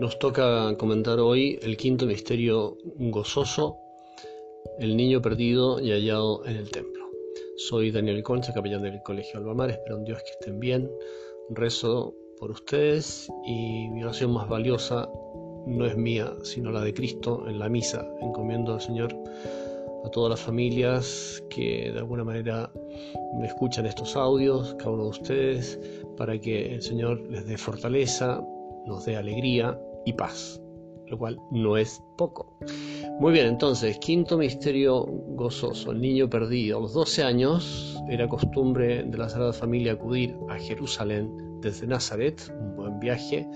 Nos toca comentar hoy el quinto misterio gozoso, el niño perdido y hallado en el templo. Soy Daniel Concha, capellán del Colegio Albamar, espero en Dios que estén bien. Rezo por ustedes y mi oración más valiosa no es mía, sino la de Cristo en la misa. Encomiendo al Señor a todas las familias que de alguna manera me escuchan estos audios, cada uno de ustedes, para que el Señor les dé fortaleza, nos dé alegría y paz, lo cual no es poco. Muy bien, entonces, quinto misterio gozoso, el niño perdido. A los 12 años era costumbre de la Sagrada Familia acudir a Jerusalén desde Nazaret, un buen viaje,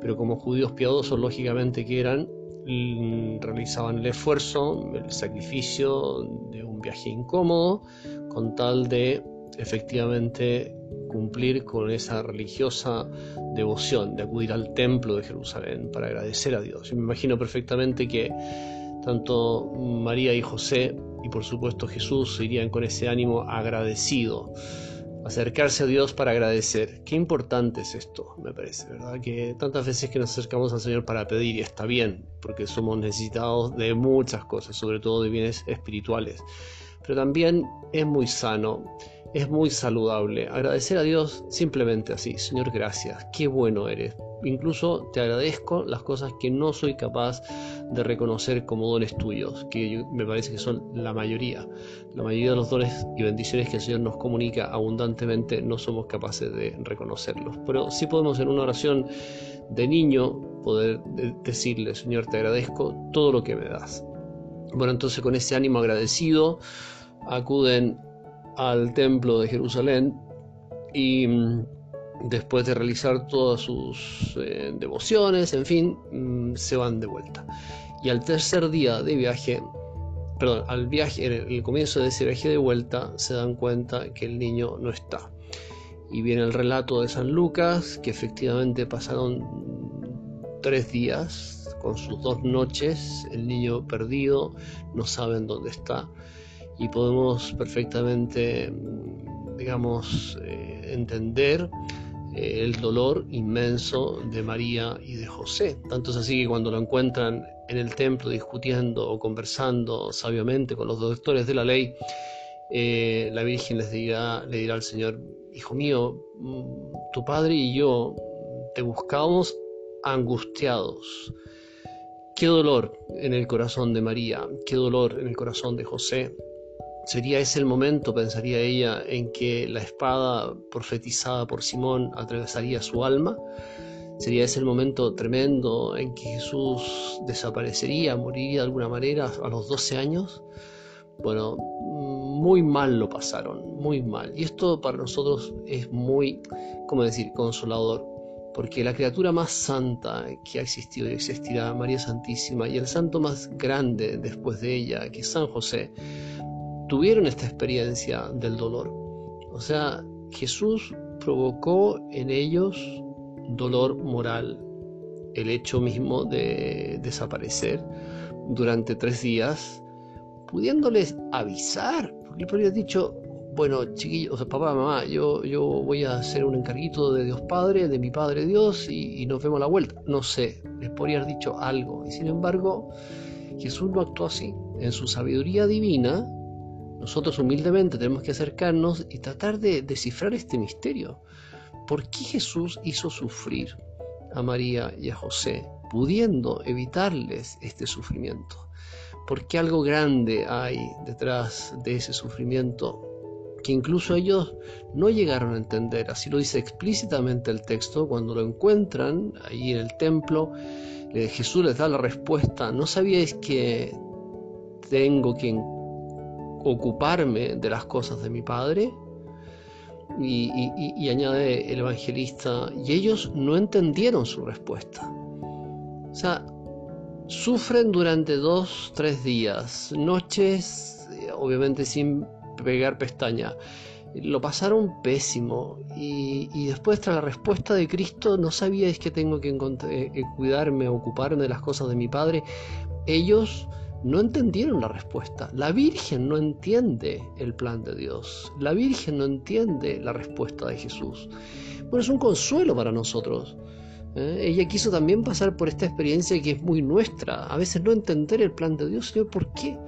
pero como judíos piadosos, lógicamente que eran, mm, realizaban el esfuerzo, el sacrificio de un viaje incómodo, con tal de efectivamente cumplir con esa religiosa devoción de acudir al templo de Jerusalén para agradecer a Dios. Yo me imagino perfectamente que tanto María y José y por supuesto Jesús irían con ese ánimo agradecido, acercarse a Dios para agradecer. Qué importante es esto, me parece, ¿verdad? Que tantas veces que nos acercamos al Señor para pedir y está bien, porque somos necesitados de muchas cosas, sobre todo de bienes espirituales, pero también es muy sano es muy saludable. Agradecer a Dios simplemente así, Señor, gracias, qué bueno eres. Incluso te agradezco las cosas que no soy capaz de reconocer como dones tuyos, que me parece que son la mayoría. La mayoría de los dones y bendiciones que el Señor nos comunica abundantemente no somos capaces de reconocerlos. Pero sí podemos en una oración de niño poder decirle, Señor, te agradezco todo lo que me das. Bueno, entonces con ese ánimo agradecido acuden al templo de Jerusalén y mm, después de realizar todas sus eh, devociones, en fin, mm, se van de vuelta. Y al tercer día de viaje, perdón, al viaje, en el comienzo de ese viaje de vuelta, se dan cuenta que el niño no está. Y viene el relato de San Lucas, que efectivamente pasaron tres días con sus dos noches, el niño perdido, no saben dónde está y podemos perfectamente, digamos, eh, entender eh, el dolor inmenso de María y de José. Tanto es así que cuando lo encuentran en el templo discutiendo o conversando sabiamente con los doctores de la ley, eh, la Virgen les dirá, le dirá al Señor, Hijo mío, mm, tu padre y yo te buscamos angustiados. Qué dolor en el corazón de María, qué dolor en el corazón de José, Sería ese el momento, pensaría ella, en que la espada profetizada por Simón atravesaría su alma. Sería ese el momento tremendo en que Jesús desaparecería, moriría de alguna manera a los 12 años. Bueno, muy mal lo pasaron, muy mal. Y esto para nosotros es muy, ¿cómo decir?, consolador. Porque la criatura más santa que ha existido y existirá, María Santísima, y el santo más grande después de ella, que es San José, tuvieron esta experiencia del dolor. O sea, Jesús provocó en ellos dolor moral, el hecho mismo de desaparecer durante tres días, pudiéndoles avisar, porque podría dicho, bueno, chiquillos, o sea, papá, mamá, yo, yo voy a hacer un encarguito de Dios Padre, de mi Padre Dios, y, y nos vemos la vuelta. No sé, les podría haber dicho algo. Y sin embargo, Jesús no actuó así. En su sabiduría divina, nosotros humildemente tenemos que acercarnos y tratar de descifrar este misterio. ¿Por qué Jesús hizo sufrir a María y a José, pudiendo evitarles este sufrimiento? ¿Por qué algo grande hay detrás de ese sufrimiento que incluso ellos no llegaron a entender? Así lo dice explícitamente el texto cuando lo encuentran ahí en el templo. Jesús les da la respuesta, ¿no sabíais que tengo que ocuparme de las cosas de mi Padre. Y, añade el evangelista, y ellos no entendieron su respuesta. O sea, sufren durante dos, tres días, noches, obviamente sin pegar pestaña. Lo pasaron pésimo y, después tras la respuesta de Cristo no sabíais que tengo que eh, cuidarme, ocuparme de las cosas de mi Padre. Ellos no entendieron la respuesta. La Virgen no entiende el plan de Dios. La Virgen no entiende la respuesta de Jesús. Bueno, es un consuelo para nosotros. ¿eh? Ella quiso también pasar por esta experiencia que es muy nuestra. A veces no entender el plan de Dios. Señor, ¿por qué?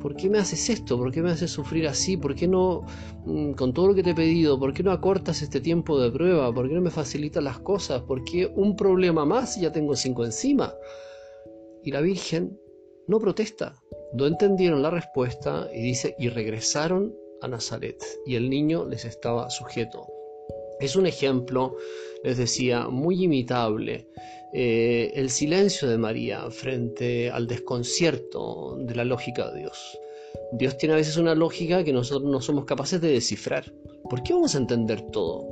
¿Por qué me haces esto? ¿Por qué me haces sufrir así? ¿Por qué no, mm, con todo lo que te he pedido, por qué no acortas este tiempo de prueba? ¿Por qué no me facilitas las cosas? ¿Por qué un problema más y ya tengo cinco encima? Y la Virgen no protesta. No entendieron la respuesta y dice, y regresaron a Nazaret. Y el niño les estaba sujeto. Es un ejemplo, les decía, muy imitable. Eh, el silencio de María frente al desconcierto de la lógica de Dios. Dios tiene a veces una lógica que nosotros no somos capaces de descifrar. ¿Por qué vamos a entender todo?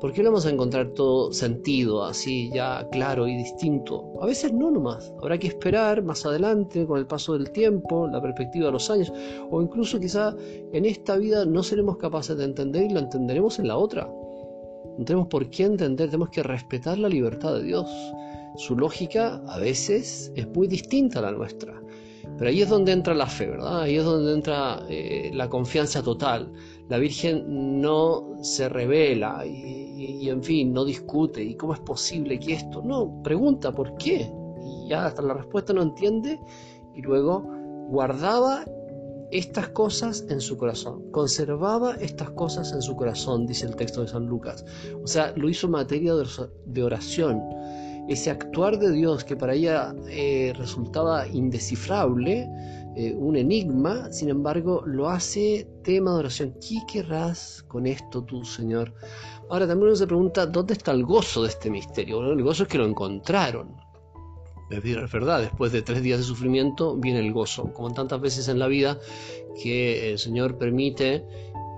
¿Por qué vamos a encontrar todo sentido así ya claro y distinto? A veces no nomás. Habrá que esperar más adelante con el paso del tiempo, la perspectiva de los años, o incluso quizá en esta vida no seremos capaces de entender y lo entenderemos en la otra. No tenemos por qué entender, tenemos que respetar la libertad de Dios. Su lógica a veces es muy distinta a la nuestra. Pero ahí es donde entra la fe, ¿verdad? Ahí es donde entra eh, la confianza total. La Virgen no se revela y, en fin, no discute. ¿Y cómo es posible que esto? No, pregunta por qué. Y ya hasta la respuesta no entiende y luego guardaba estas cosas en su corazón, conservaba estas cosas en su corazón, dice el texto de San Lucas. O sea, lo hizo materia de oración. Ese actuar de Dios que para ella eh, resultaba indescifrable, eh, un enigma, sin embargo, lo hace tema de oración. ¿Qué querrás con esto tú, Señor? Ahora también uno se pregunta, ¿dónde está el gozo de este misterio? Bueno, el gozo es que lo encontraron es verdad, después de tres días de sufrimiento viene el gozo, como tantas veces en la vida que el Señor permite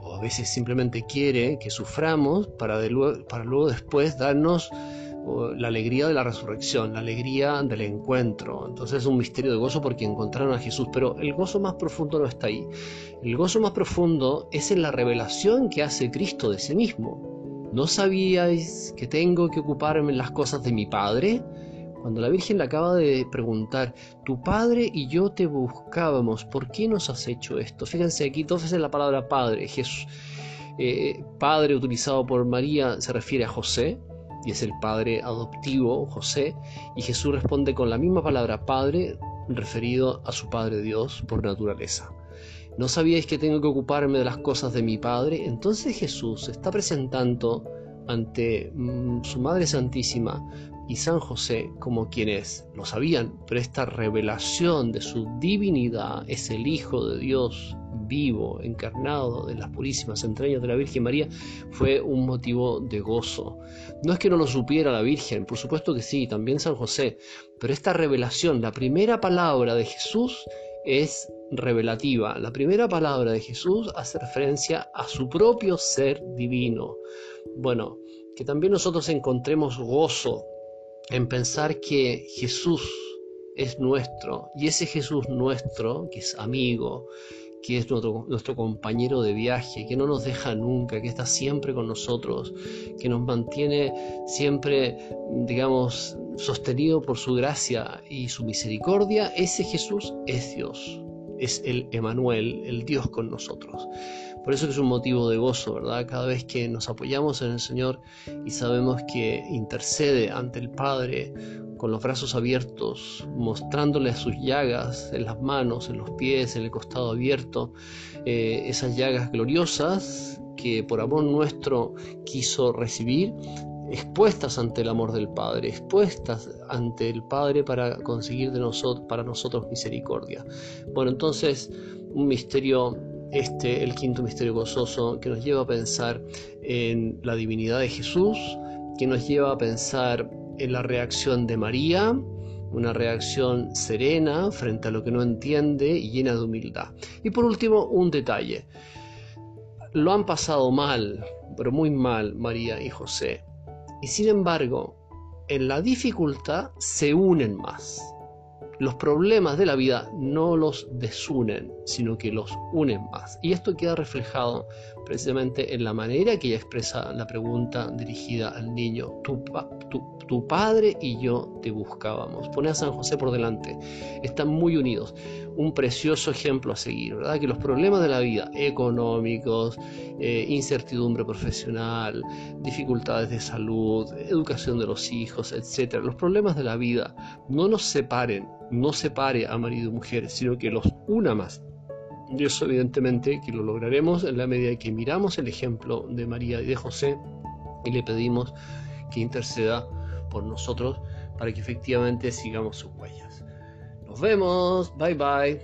o a veces simplemente quiere que suframos para, luego, para luego después darnos la alegría de la resurrección, la alegría del encuentro. Entonces es un misterio de gozo porque encontraron a Jesús, pero el gozo más profundo no está ahí. El gozo más profundo es en la revelación que hace Cristo de sí mismo. ¿No sabíais que tengo que ocuparme en las cosas de mi Padre? Cuando la Virgen le acaba de preguntar, tu padre y yo te buscábamos, ¿por qué nos has hecho esto? Fíjense aquí dos veces la palabra padre. Jesús, eh, padre utilizado por María se refiere a José, y es el padre adoptivo, José, y Jesús responde con la misma palabra padre, referido a su Padre Dios por naturaleza. ¿No sabíais que tengo que ocuparme de las cosas de mi Padre? Entonces Jesús está presentando ante mm, su Madre Santísima y San José como quienes lo sabían, pero esta revelación de su divinidad es el Hijo de Dios vivo, encarnado de las purísimas entrañas de la Virgen María, fue un motivo de gozo. No es que no lo supiera la Virgen, por supuesto que sí, también San José, pero esta revelación, la primera palabra de Jesús es revelativa. La primera palabra de Jesús hace referencia a su propio ser divino. Bueno, que también nosotros encontremos gozo en pensar que Jesús es nuestro y ese Jesús nuestro, que es amigo, que es nuestro, nuestro, compañero de viaje, que no nos deja nunca, que está siempre con nosotros, que nos mantiene siempre, digamos, sostenido por su gracia y su misericordia, ese Jesús es Dios, es el Emanuel, el Dios con nosotros. Por eso es un motivo de gozo, ¿verdad? Cada vez que nos apoyamos en el Señor y sabemos que intercede ante el Padre con los brazos abiertos, mostrándole sus llagas en las manos, en los pies, en el costado abierto, eh, esas llagas gloriosas que por amor nuestro quiso recibir, expuestas ante el amor del Padre, expuestas ante el Padre para conseguir de nosotros, para nosotros misericordia. Bueno, entonces un misterio este, el quinto misterio gozoso, que nos lleva a pensar en la divinidad de Jesús, que nos lleva a pensar en la reacción de María, una reacción serena frente a lo que no entiende y llena de humildad. Y por último, un detalle. Lo han pasado mal, pero muy mal María y José. Y sin embargo, en la dificultad se unen más. Los problemas de la vida no los desunen, sino que los unen más. Y esto queda reflejado precisamente en la manera que ella expresa la pregunta dirigida al niño. Tu, padre y yo te buscábamos. Pone a San José por delante. Están muy unidos. Un precioso ejemplo a seguir, ¿verdad? Que los problemas de la vida, económicos, eh, incertidumbre profesional, dificultades de salud, educación de los hijos, etc. Los problemas de la vida no nos separen, no separe a marido y mujer, sino que los una más. Y eso evidentemente que lo lograremos en la medida que miramos el ejemplo de María y de José y le pedimos que interceda por nosotros para que efectivamente sigamos sus huellas. Nos vemos, bye bye.